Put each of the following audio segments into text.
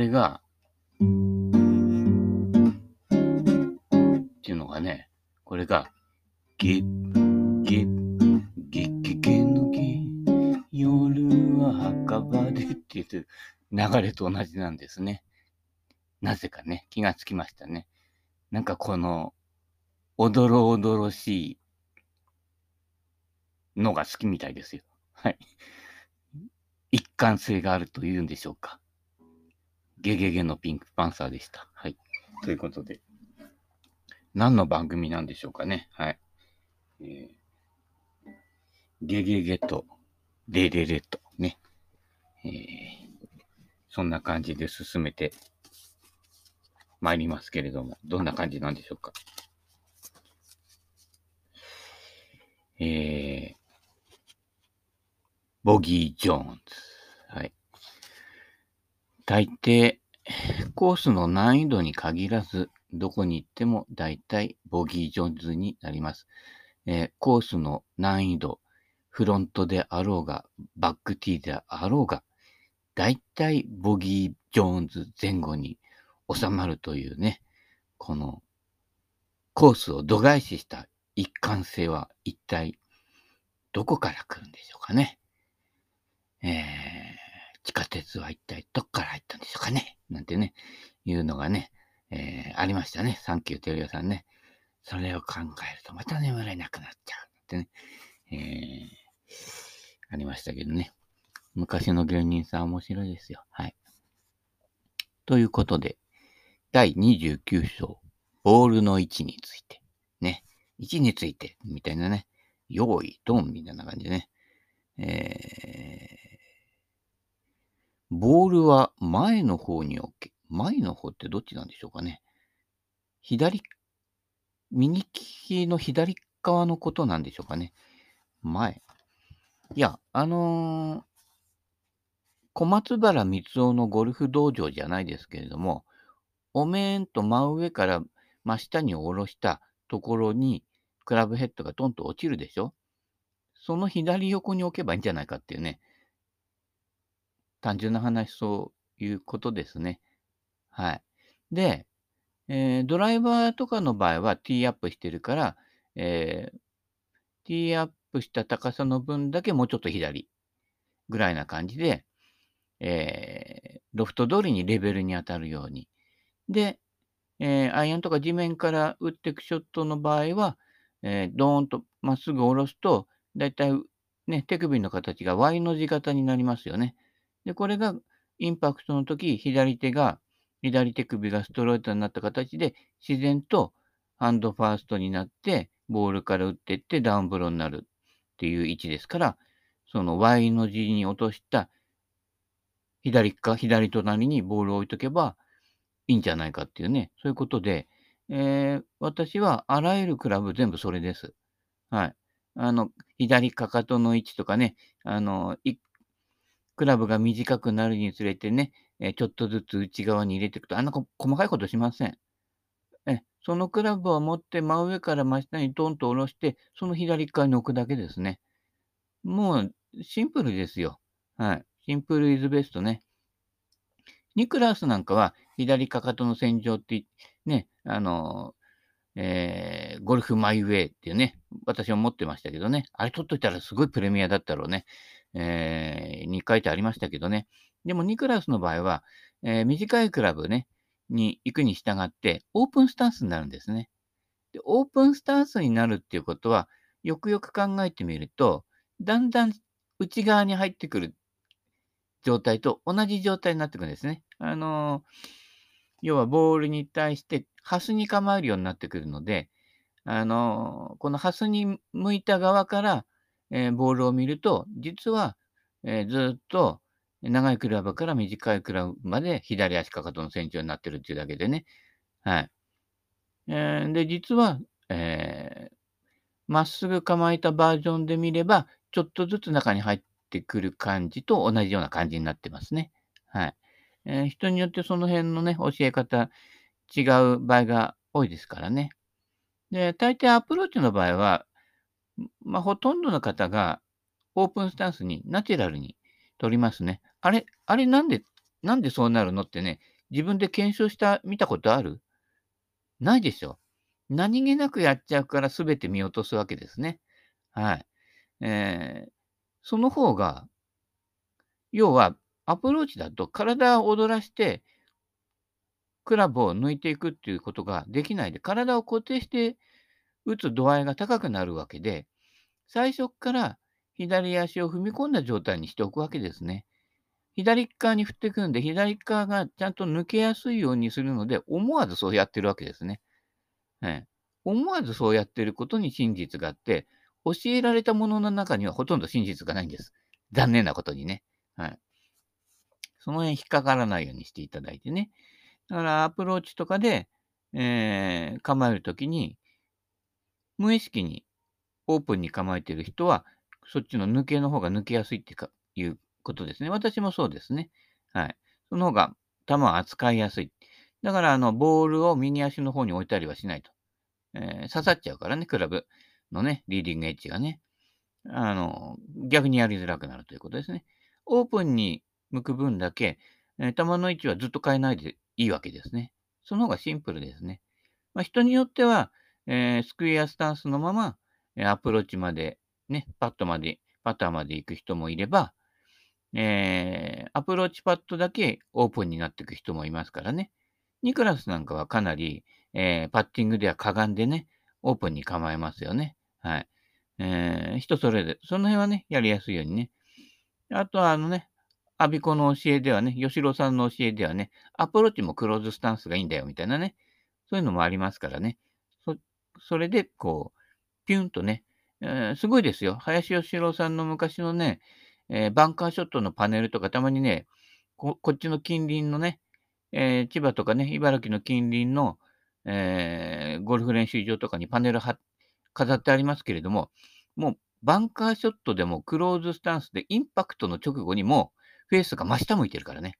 これが、っていうのがね、これが、ゲゲゲゲゲのゲ、夜は墓場でっていう流れと同じなんですね。なぜかね、気がつきましたね。なんかこの、おどろおどろしいのが好きみたいですよ。はい。一貫性があるというんでしょうか。ゲゲゲのピンクパンサーでした。はい。ということで、何の番組なんでしょうかね。はい。えー、ゲゲゲとレレレとね。えー、そんな感じで進めて参りますけれども、どんな感じなんでしょうか。えー、ボギー・ジョーンズ。大抵、コースの難易度に限らず、どこに行っても大体ボギー・ジョーンズになります。えー、コースの難易度、フロントであろうが、バックティーであろうが、大体ボギー・ジョーンズ前後に収まるというね、このコースを度外視した一貫性は一体どこから来るんでしょうかね。えー、地下鉄は一体どっから入ったんでしょうかね。なんてね、いうのがね、えー、ありましたね。サンキューテレビさんね。それを考えるとまた眠れなくなっちゃう。ってね、えー、ありましたけどね。昔の芸人さん面白いですよ。はい。ということで、第29章、ボールの位置について。ね。位置について、みたいなね。用意、ドン、みたいな感じでね。えー、ボールは前の方に置け。前の方ってどっちなんでしょうかね。左、右利きの左側のことなんでしょうかね。前。いや、あのー、小松原光雄のゴルフ道場じゃないですけれども、おめーんと真上から真下に下ろしたところにクラブヘッドがトンと落ちるでしょその左横に置けばいいんじゃないかっていうね。単純な話、そういうことですね。はい。で、えー、ドライバーとかの場合はティーアップしてるから、えー、ティーアップした高さの分だけもうちょっと左ぐらいな感じで、えー、ロフト通りにレベルに当たるように。で、えー、アイアンとか地面から打っていくショットの場合は、えー、ドーンとまっすぐ下ろすと、だいたいね、手首の形が Y の字型になりますよね。で、これがインパクトの時、左手が、左手首がストレートになった形で、自然とハンドファーストになって、ボールから打っていってダウンブローになるっていう位置ですから、その Y の字に落とした左か左隣にボールを置いとけばいいんじゃないかっていうね、そういうことで、えー、私はあらゆるクラブ全部それです。はい。あの、左かかとの位置とかね、あの、クラブが短くなるにつれてね、えちょっとずつ内側に入れていくと、あんな細かいことしません。え、そのクラブを持って真上から真下にドンと下ろして、その左側に置くだけですね。もう、シンプルですよ。はい。シンプルイズベストね。ニクラスなんかは、左かかとの線上って、ね、あの、えー、ゴルフマイウェイっていうね、私は持ってましたけどね、あれ取っといたらすごいプレミアだったろうね。えー、に書いてありましたけどね。でもニクラスの場合は、えー、短いクラブね、に行くに従って、オープンスタンスになるんですね。で、オープンスタンスになるっていうことは、よくよく考えてみると、だんだん内側に入ってくる状態と同じ状態になってくるんですね。あの要はボールに対してハスに構えるようになってくるので、あの、このハスに向いた側から、え、ボールを見ると、実は、え、ずっと、長いクラブから短いクラブまで左足かかとの成長になってるっていうだけでね。はい。えー、で、実は、えー、まっすぐ構えたバージョンで見れば、ちょっとずつ中に入ってくる感じと同じような感じになってますね。はい。えー、人によってその辺のね、教え方違う場合が多いですからね。で、大抵アプローチの場合は、まあ、ほとんどの方がオープンスタンスにナチュラルに取りますね。あれ、あれなんで、なんでそうなるのってね、自分で検証した、見たことある？ないでしょ。何気なくやっちゃうから全て見落とすわけですね。はい。えー、その方が、要はアプローチだと体を踊らして、クラブを抜いていくっていうことができないで、体を固定して打つ度合いが高くなるわけで、最初から左足を踏み込んだ状態にしておくわけですね。左側に振ってくるんで、左側がちゃんと抜けやすいようにするので、思わずそうやってるわけですね。はい、思わずそうやってることに真実があって、教えられたものの中にはほとんど真実がないんです。残念なことにね。はい。その辺引っかからないようにしていただいてね。だからアプローチとかで、えー、構えるときに、無意識にオープンに構えている人は、そっちの抜けの方が抜けやすいっていうことですね。私もそうですね。はい。その方が球は扱いやすい。だから、あの、ボールを右足の方に置いたりはしないと。えー、刺さっちゃうからね、クラブのね、リーディングエッジがね。あの、逆にやりづらくなるということですね。オープンに向く分だけ、えー、球の位置はずっと変えないでいいわけですね。その方がシンプルですね。まあ、人によっては、えー、スクエアスタンスのまま、えアプローチまで、ね、パットまで、パターまで行く人もいれば、えー、アプローチパットだけオープンになっていく人もいますからね。ニクラスなんかはかなり、えー、パッティングではかがんでね、オープンに構えますよね。はい。えー、人それぞれ、その辺はね、やりやすいようにね。あとは、あのね、アビコの教えではね、吉郎さんの教えではね、アプローチもクローズスタンスがいいんだよ、みたいなね。そういうのもありますからね。そ、れで、こう、ピュンとね、えー、すごいですよ。林吉郎さんの昔のね、えー、バンカーショットのパネルとかたまにね、こっちの近隣のね、えー、千葉とかね、茨城の近隣の、え、ゴルフ練習場とかにパネル飾ってありますけれども、もうバンカーショットでもクローズスタンスでインパクトの直後にもフェースが真下向いてるからね。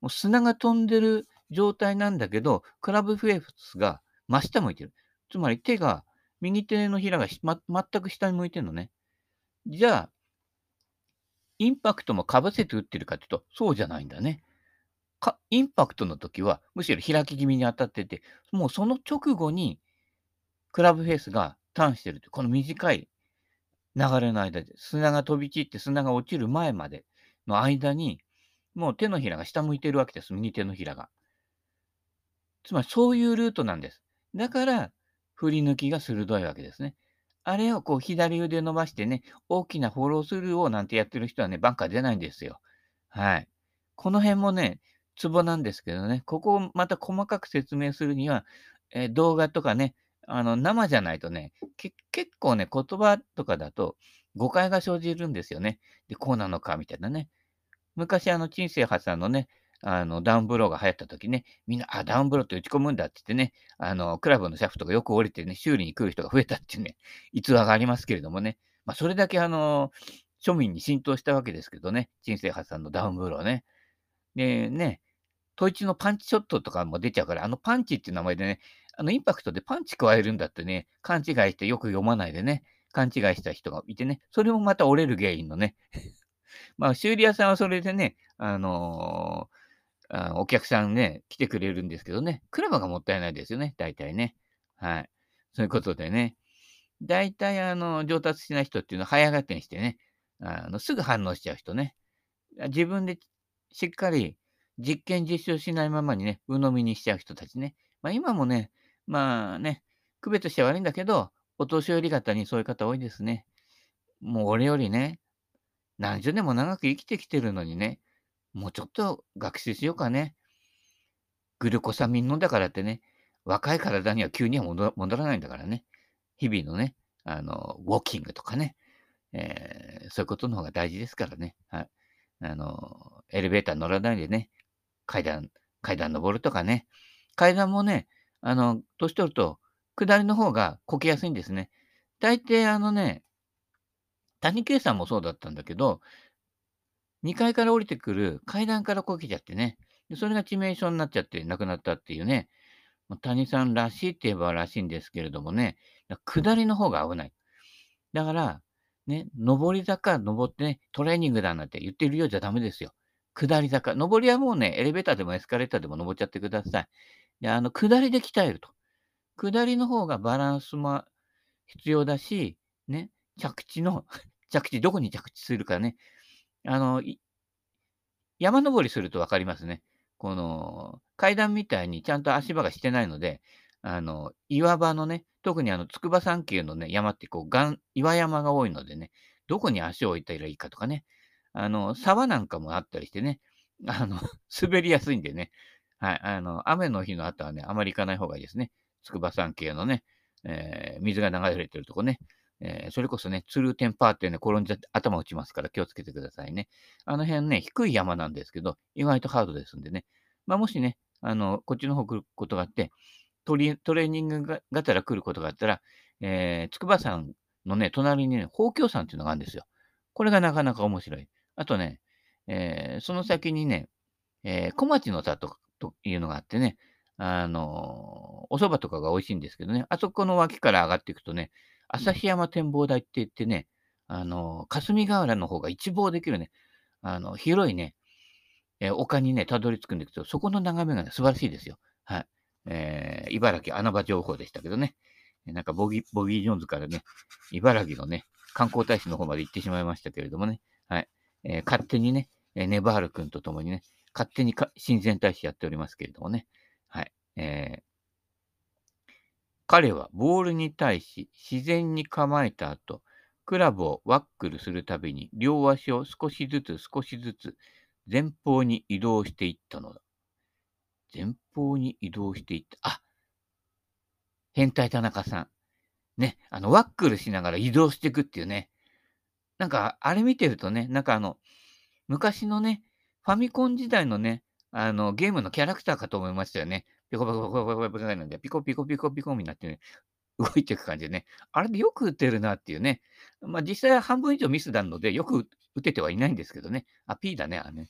もう砂が飛んでる状態なんだけど、クラブフェースが真下向いてる。つまり手が、右手のひらが、ま、全く下に向いてるのね。じゃあ、インパクトもかぶせて打ってるかというと、そうじゃないんだね。かインパクトの時は、むしろ開き気味に当たってて、もうその直後に、クラブフェースがターンしてるこの短い流れの間で、砂が飛び散って砂が落ちる前までの間に、もう手のひらが下向いてるわけです、右手のひらが。つまりそういうルートなんです。だから、振り抜きが鋭いわけですね。あれをこう左腕伸ばしてね、大きなフォロースルーをなんてやってる人はね、バンカー出ないんですよ。はい。この辺もね、ツボなんですけどね、ここをまた細かく説明するには、えー、動画とかね、あの、生じゃないとね、結構ね、言葉とかだと誤解が生じるんですよね。で、こうなのか、みたいなね。昔、あの、陳世派さんのね、あの、ダウンブローが流行った時ね、みんな、あ、ダウンブローって打ち込むんだって言ってね、あの、クラブのシャフトがよく降りてね、修理に来る人が増えたっていうね、逸話がありますけれどもね、まあ、それだけあの、庶民に浸透したわけですけどね、陳世派さんのダウンブローね。で、ね、トイチのパンチショットとかも出ちゃうから、あのパンチっていう名前でね、あのインパクトでパンチ加えるんだってね、勘違いしてよく読まないでね、勘違いした人がいてね、それもまた折れる原因のね。まあ、修理屋さんはそれでね、あのーあお客さんね、来てくれるんですけどね、クラブがもったいないですよね、大体ね。はい。そういうことでね、大体、あの、上達しない人っていうのは早がてにしてね、あのすぐ反応しちゃう人ね。自分でしっかり実験実証しないままにね、鵜呑みにしちゃう人たちね。まあ今もね、まあね、区別して悪いんだけど、お年寄り方にそういう方多いですね。もう俺よりね、何十年も長く生きてきてるのにね、もうちょっと学習しようかね。グルコサミン飲んだからってね、若い体には急には戻らないんだからね。日々のね、あの、ウォーキングとかね、えー、そういうことの方が大事ですからね。はい。あの、エレベーター乗らないでね、階段、階段登るとかね。階段もね、あの、年取ると、下りの方がこけやすいんですね。大抵あのね、谷圭さんもそうだったんだけど、2階から降りてくる階段からこけちゃってね。それが致命傷になっちゃって亡くなったっていうね。谷さんらしいって言えばらしいんですけれどもね、下りの方が危ない。だから、ね、上り坂、登ってね、トレーニングだなんて言ってるようじゃダメですよ。下り坂。上りはもうね、エレベーターでもエスカレーターでも登っちゃってください。で、あの、下りで鍛えると。下りの方がバランスも必要だし、ね、着地の、着地、どこに着地するかね。あの、山登りすると分かりますね。この、階段みたいにちゃんと足場がしてないので、あの、岩場のね、特にあの、筑波山系のね、山ってこう、がん、岩山が多いのでね、どこに足を置いたらいいかとかね、あの、沢なんかもあったりしてね、あの、滑りやすいんでね、はい、あの、雨の日の後はね、あまり行かない方がいいですね。筑波山系のね、えー、水が流れてるとこね、えー、それこそね、ツルーテンパーっていうね、転んじゃって頭打ちますから気をつけてくださいね。あの辺ね、低い山なんですけど、意外とハードですんでね。まあ、もしね、あの、こっちの方来ることがあって、トレーニングががたら来ることがあったら、えー、筑波山のね、隣にね、宝鏡山っていうのがあるんですよ。これがなかなか面白い。あとね、えー、その先にね、えー、小町の里というのがあってね、あのお蕎麦とかが美味しいんですけどね、あそこの脇から上がっていくとね、旭山展望台って言ってね、あの、霞ヶ浦の方が一望できるね、あの、広いね、えー、丘にね、たどり着くんですけど、そこの眺めがね、素晴らしいですよ。はい。えー、茨城穴場情報でしたけどね。なんかボギー、ボギー・ジョーンズからね、茨城のね、観光大使の方まで行ってしまいましたけれどもね。はい。えー、勝手にね、えネバール君と共にね、勝手に親善大使やっておりますけれどもね。はい。えー、彼はボールに対し自然に構えた後、クラブをワックルするたびに両足を少しずつ少しずつ前方に移動していったのだ。前方に移動していった。あ変態田中さん。ね、あの、ワックルしながら移動していくっていうね。なんか、あれ見てるとね、なんかあの、昔のね、ファミコン時代のね、あの、ゲームのキャラクターかと思いましたよね。ピコピコピコピコピコなんで、ピコピコピコピコになってね、動いていく感じでね、あれでよく打てるなっていうね。まあ実際は半分以上ミスなので、よく打ててはいないんですけどね。あ、P だね、あね。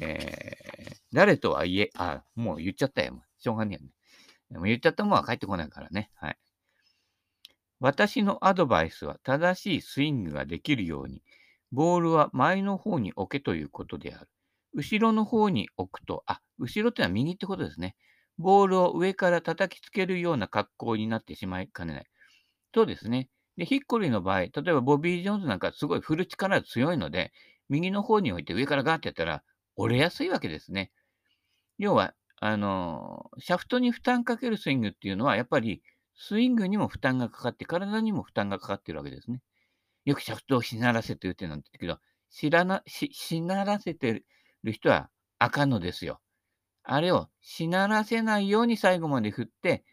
えー、誰とはいえ、あ、もう言っちゃったよ。しょうがねえよね。でも言っちゃったもんは帰ってこないからね。はい。私のアドバイスは正しいスイングができるように、ボールは前の方に置けということである。後ろの方に置くと、あ、後ろってのは右ってことですね。ボールを上から叩きつけるような格好になってしまいかねない。そうですね。で、ヒッコリーの場合、例えばボビー・ジョーンズなんかすごい振る力強いので、右の方に置いて上からガーってやったら折れやすいわけですね。要は、あのシャフトに負担かけるスイングっていうのは、やっぱりスイングにも負担がかかって、体にも負担がかかってるわけですね。よくシャフトをしならせて打てなんて言うけど、知らな、し、しならせてる人はあかんのですよ。あれをしならせないように最後まで振って、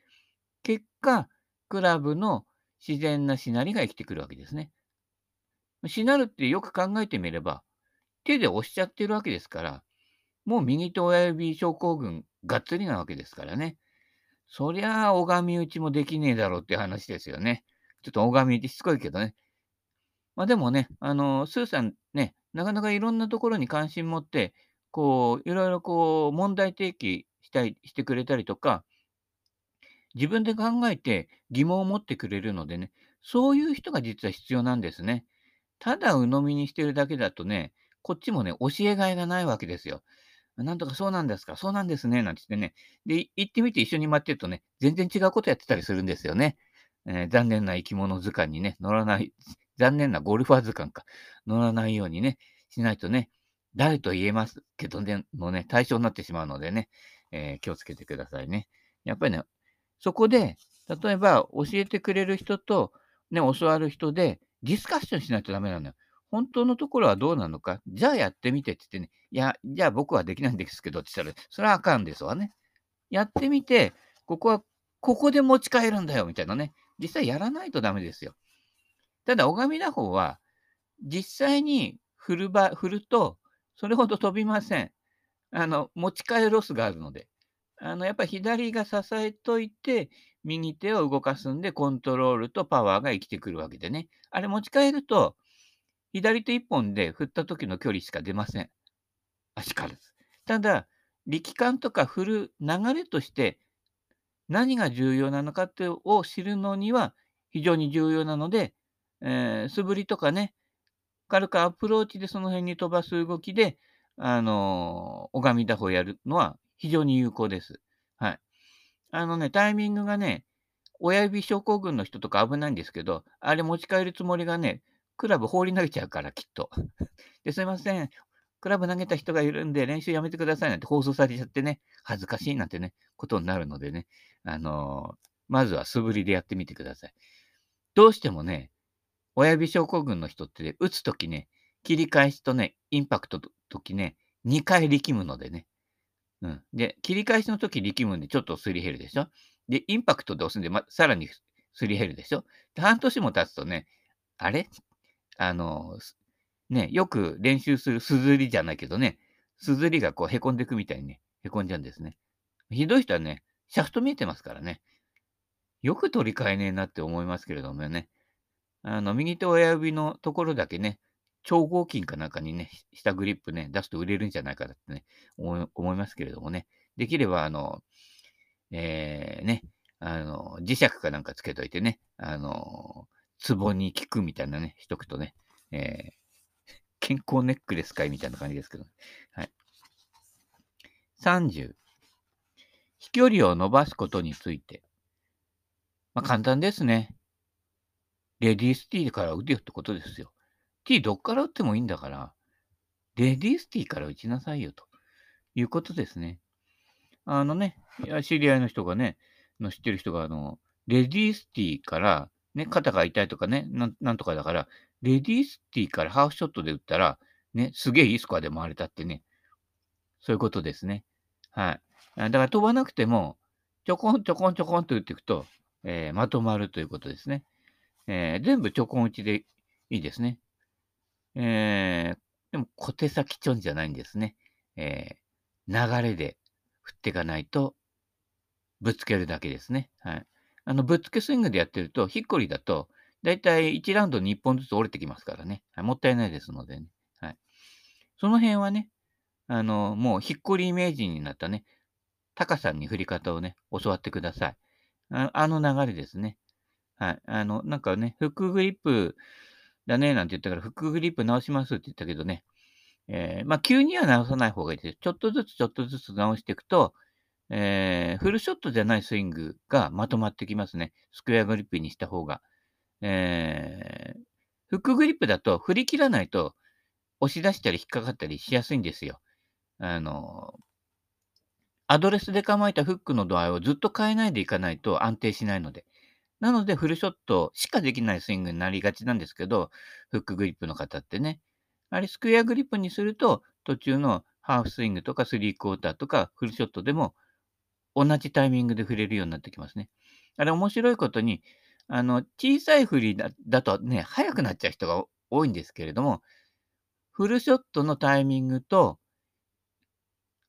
結果、クラブの自然なしなりが生きてくるわけですね。しなるってよく考えてみれば、手で押しちゃってるわけですから、もう右と親指症候群がっつりなわけですからね。そりゃあ、拝み打ちもできねえだろうって話ですよね。ちょっと拝み打ちしつこいけどね。まあでもね、あの、スーさんね、なかなかいろんなところに関心持って、こう、いろいろこう、問題提起したい、してくれたりとか、自分で考えて疑問を持ってくれるのでね、そういう人が実は必要なんですね。ただ鵜呑みにしてるだけだとね、こっちもね、教えがいがないわけですよ。なんとかそうなんですか、そうなんですね、なんて言ってね。で、行ってみて一緒に待ってるとね、全然違うことやってたりするんですよね。えー、残念な生き物図鑑にね、乗らない、残念なゴルファー図鑑か、乗らないようにね、しないとね、誰と言えますけどね、のね、対象になってしまうのでね、えー、気をつけてくださいね。やっぱりね、そこで、例えば教えてくれる人と、ね、教わる人でディスカッションしないとダメなのよ。本当のところはどうなのか、じゃあやってみてって言ってね、いや、じゃあ僕はできないんですけどって言ったら、それはあかんですわね。やってみて、ここは、ここで持ち帰るんだよ、みたいなね。実際やらないとダメですよ。ただ、拝み打法は、実際に振る場、振ると、それほど飛びません。あの、持ち替えロスがあるので。あの、やっぱり左が支えといて、右手を動かすんで、コントロールとパワーが生きてくるわけでね。あれ持ち替えると、左手一本で振った時の距離しか出ません。足からず。ただ、力感とか振る流れとして、何が重要なのかってを知るのには非常に重要なので、えー素振りとかね、軽くアプローチでその辺に飛ばす動きで、あの拝み打法やるのは非常に有効です。はい。あのね、タイミングがね、親指症候群の人とか危ないんですけど、あれ持ち帰るつもりがね、クラブ放り投げちゃうから、きっと。で、すいません。クラブ投げた人がいるんで練習やめてくださいなんて放送されちゃってね、恥ずかしいなんてね、ことになるのでね、あのーまずは素振りでやってみてください。どうしてもね、親指症候群の人って、ね、打つときね、切り返しとね、インパクトのときね、2回力むのでね。うん。で、切り返しのとき力むんでちょっとすり減るでしょ？で、インパクトで押すんで、ま、さらにすり減るでしょ？で、半年も経つとね、あれ？あの、ね、よく練習するすずりじゃないけどね、すずりがこう凹んでいくみたいにね、凹んじゃうんですね。ひどい人はね、シャフト見えてますからね。よく取り替えねえなって思いますけれどもね。あの、右手親指のところだけね、超合金かなんかにね、下グリップね、出すと売れるんじゃないかってね、思いますけれどもね。できれば、あの、えー、ね、あの、磁石かなんかつけといてね、あの、ツボに効くみたいなね、しとくとね、えー 健康ネックレスかいみたいな感じですけど、はい。30、飛距離を伸ばすことについて。まあ、簡単ですね。レディースティーから打てよってことですよ。ティーどっから打ってもいいんだから、レディースティーから打ちなさいよということですね。あのね、知り合いの人がね、の知ってる人が、あの、レディースティーから、ね、肩が痛いとかね、なんとかだから、レディースティーからハーフショットで打ったら、ね、すげえいいスコアで回れたってね、そういうことですね。はい。だから飛ばなくても、ちょこんちょこんちょこんと打っていくと、えーまとまるということですね。えー全部ちょこん打ちでいいですね。えーでも小手先ちょんじゃないんですね。えー流れで振っていかないと、ぶつけるだけですね。はい。あの、ぶつけスイングでやってると、ヒッコリだと、だいたい1ラウンドに1本ずつ折れてきますからね。はい、もったいないですのでね。はい。その辺はね、あの、もうヒッコリイメージになったね、タカさんに振り方をね、教わってください。ああの流れですね。はい。あの、なんかね、フックグリップだね、なんて言ったから、フックグリップ直しますって言ったけどね、えーまあ、急には直さない方がいいです。ちょっとずつちょっとずつ直していくと、えーフルショットじゃないスイングがまとまってきますね。スクエアグリップにした方が。えーフックグリップだと振り切らないと押し出したり引っかかったりしやすいんですよ。あの、アドレスで構えたフックの度合いをずっと変えないでいかないと安定しないので。なので、フルショットしかできないスイングになりがちなんですけど、フックグリップの方ってね。あれ、スクエアグリップにすると、途中のハーフスイングとかスリークォーターとかフルショットでも同じタイミングで振れるようになってきますね。あれ、面白いことに、あの、小さい振りだだとね、速くなっちゃう人が多いんですけれども、フルショットのタイミングと、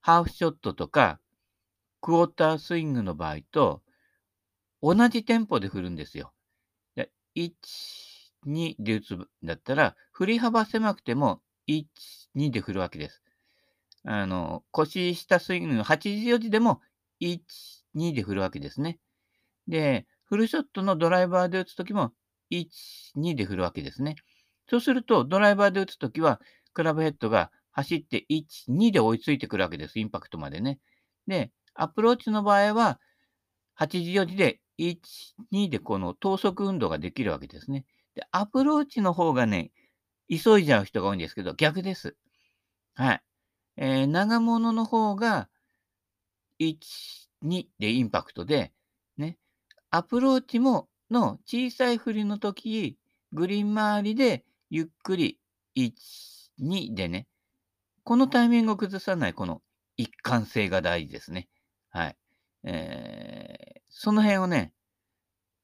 ハーフショットとか、クォータースイングの場合と、同じテンポで振るんですよ。で1、2で打つんだったら、振り幅狭くても、1、2で振るわけです。あの、腰下スイングの84時でも、1、2で振るわけですね。で、フルショットのドライバーで打つときも、1、2で振るわけですね。そうすると、ドライバーで打つときは、クラブヘッドが走って1、2で追いついてくるわけです。インパクトまでね。で、アプローチの場合は、84時で1、2でこの等速運動ができるわけですね。で、アプローチの方がね、急いじゃう人が多いんですけど、逆です。はい。えー長物の方が、1、2でインパクトで、ね、アプローチも、の小さい振りの時、グリーン周りでゆっくり1、2でね、このタイミングを崩さない、この一貫性が大事ですね。はい。えーその辺をね、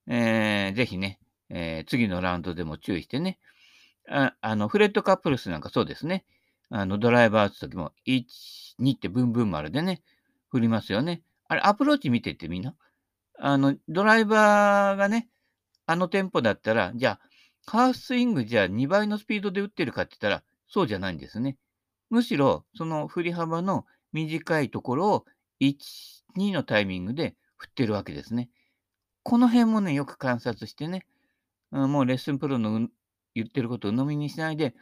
えーぜひね、えー次のラウンドでも注意してね、ああの、フレッドカップルスなんかそうですね。あの、ドライバー打つときも、1、2ってブンブン丸でね、振りますよね。あれ、アプローチ見てってみんな？あの、ドライバーがね、あのテンポだったら、じゃあ、ハーフスイングじゃあ2倍のスピードで打ってるかって言ったら、そうじゃないんですね。むしろ、その振り幅の短いところを1、2のタイミングで振ってるわけですね。この辺もね、よく観察してね、もうレッスンプロの言ってることを鵜呑みにしないで、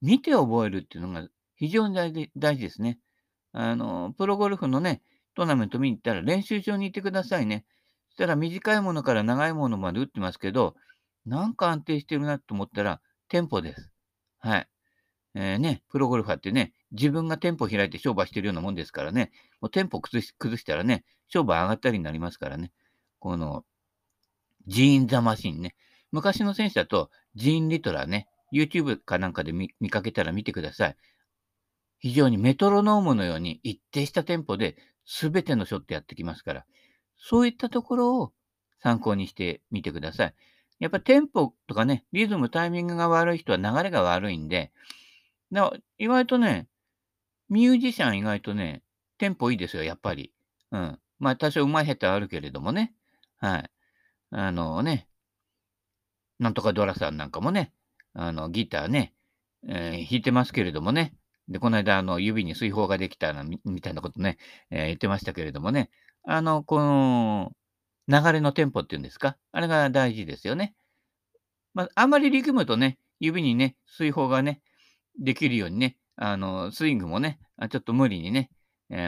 見て覚えるっていうのが非常に大事大事ですね。あの、プロゴルフのね、トーナメント見に行ったら練習場に行ってくださいね。そしたら短いものから長いものまで打ってますけど、なんか安定してるなと思ったら、テンポです。はい。えー、ね、プロゴルファーってね、自分がテンポ開いて商売してるようなもんですからね、もうテンポ崩し崩したらね、商売上がったりになりますからね。この、ジーン・ザ・マシンね。昔の選手だと、ジーン・リトラね、YouTube かなんかで見かけたら見てください。非常にメトロノームのように一定したテンポで全てのショットやってきますから、そういったところを参考にしてみてください。やっぱテンポとかね、リズム、タイミングが悪い人は流れが悪いんで、だ意外とね、ミュージシャン意外とね、テンポいいですよ、やっぱり。うん。まあ、多少上手い下手あるけれどもね。はい。あのね、なんとかドラさんなんかもね、あの、ギターね、えー、弾いてますけれどもね。で、この間、あの、指に水泡ができたな、みたいなことね、えー、言ってましたけれどもね。あの、この、流れのテンポっていうんですか？あれが大事ですよね。まあ、あんまり力むとね、指にね、水泡がね、できるようにね、あの、スイングもね、ちょっと無理にね、えー、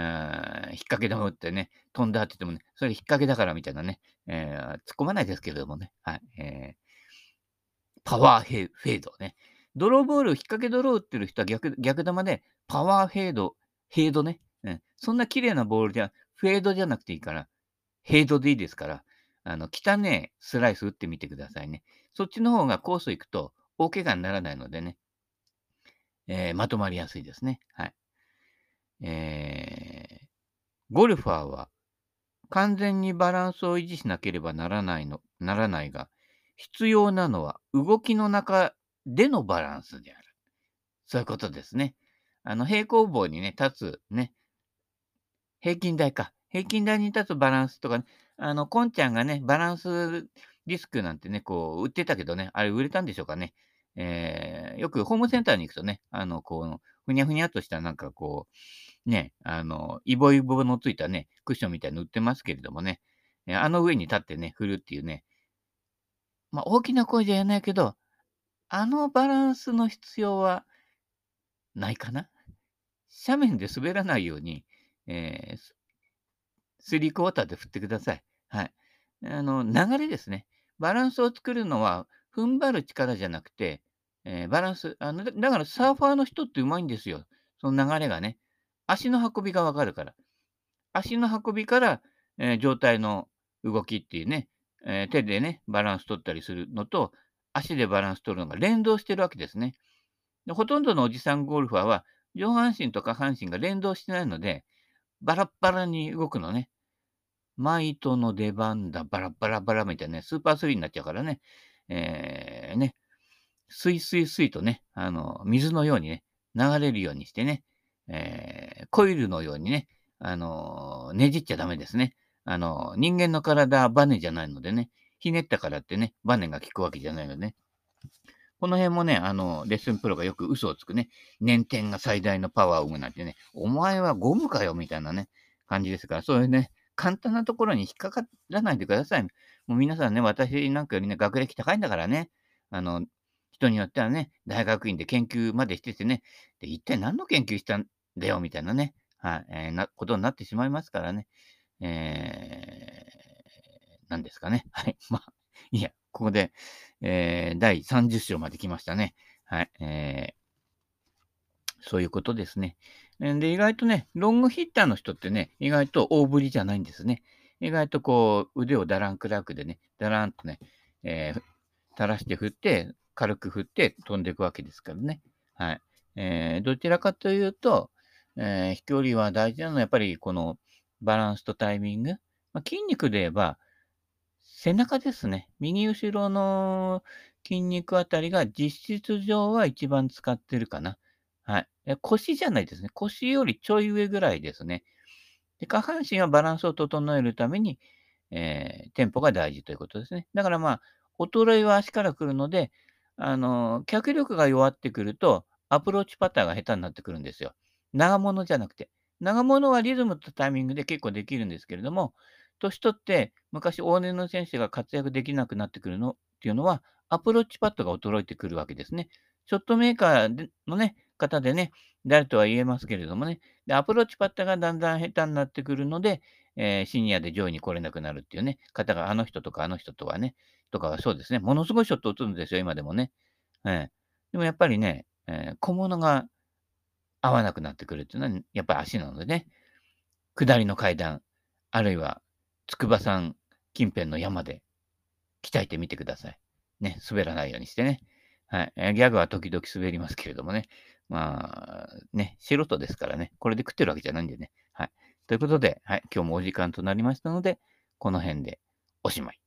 引っ掛け玉打ってね、飛んだって言ってもね、それ引っ掛けだからみたいなね、えー、突っ込まないですけれどもね、はい、えー、パワーフェードね。ドローボール、引っ掛けドロー打ってる人は逆逆玉で、パワーフェード、フェードね。うん、そんな綺麗なボールじゃ、フェードじゃなくていいから、フェードでいいですから、あの、汚ねスライス打ってみてくださいね。そっちの方がコース行くと大怪我にならないのでね、えー、まとまりやすいですね。はい。えー、ゴルファーは完全にバランスを維持しなければならないの、ならないが、必要なのは動きの中でのバランスである。そういうことですね。あの、平行棒にね、立つね、平均台か。平均台に立つバランスとか、ね、あの、こんちゃんがね、バランスディスクなんてね、こう、売ってたけどね、あれ売れたんでしょうかね。えー、よくホームセンターに行くとね、あの、こう、ふにゃふにゃとしたなんかこう、ね、あの、イボイボのついたね、クッションみたいの売ってますけれどもね、あの上に立ってね、振るっていうね、まあ、大きな声じゃ言えないけど、あのバランスの必要はないかな？斜面で滑らないように、えー、スリークォーターで振ってください。はい。あの、流れですね。バランスを作るのは、踏ん張る力じゃなくて、えー、バランスあの。だからサーファーの人ってうまいんですよ。その流れがね。足の運びがわかるから。足の運びから、えー、上体の動きっていうね、えー、手でね、バランス取ったりするのと、足でバランス取るのが連動してるわけですね。でほとんどのおじさんゴルファーは、上半身と下半身が連動してないので、バラッバラに動くのね。マイトの出番だ、バラバラバラみたいなね、スーパースリーになっちゃうからね。えー、ね、スイスイスイとね、あの、水のようにね、流れるようにしてね、えー、コイルのようにね、あの、ねじっちゃダメですね。あの、人間の体はバネじゃないのでね、ひねったからってね、バネが効くわけじゃないのでね。この辺もね、あの、レッスンプロがよく嘘をつくね、捻転が最大のパワーを生むなんてね、お前はゴムかよみたいなね、感じですから、そういうね、簡単なところに引っかからないでください。もう皆さんね、私なんかよりね、学歴高いんだからね、あの、人によってはね、大学院で研究までしててね、で一体何の研究したんだよみたいなね、はい、えー、なことになってしまいますからね。えー、何ですかね。はい。まあ、いや、ここで、えー、第30章まで来ましたね。はい。えー、そういうことですね。で、意外とね、ロングヒッターの人ってね、意外と大振りじゃないんですね。意外とこう、腕をダランクラークでね、ダランとね、えー、垂らして振って、軽く振って飛んでいくわけですからね。はい。えー、どちらかというと、えー、飛距離は大事なのはやっぱりこのバランスとタイミング。まあ、筋肉で言えば、背中ですね。右後ろの筋肉あたりが実質上は一番使ってるかな。はい。腰じゃないですね。腰よりちょい上ぐらいですね。で下半身はバランスを整えるために、えー、テンポが大事ということですね。だからまあ、衰えは足から来るので、あの、脚力が弱ってくると、アプローチパターが下手になってくるんですよ。長物じゃなくて。長物はリズムとタイミングで結構できるんですけれども、年取って昔往年の選手が活躍できなくなってくるのっていうのは、アプローチパットが衰えてくるわけですね。ショットメーカーのね、方でね、誰とは言えませんけれどもね、でアプローチパットがだんだん下手になってくるので、えー、シニアで上位に来れなくなるっていうね、方があの人とかあの人とはね、とかはそうですね、ものすごいショット打つんですよ、今でもね。えー、でもやっぱりね、えー、小物が合わなくなってくるっていうのは、やっぱり足なのでね、下りの階段、あるいは筑波山近辺の山で鍛えてみてください。ね、滑らないようにしてね。はい。ギャグは時々滑りますけれどもね。まあ、ね、素人ですからね。これで食ってるわけじゃないんでね。はい。ということで、はい。今日もお時間となりましたので、この辺でおしまい。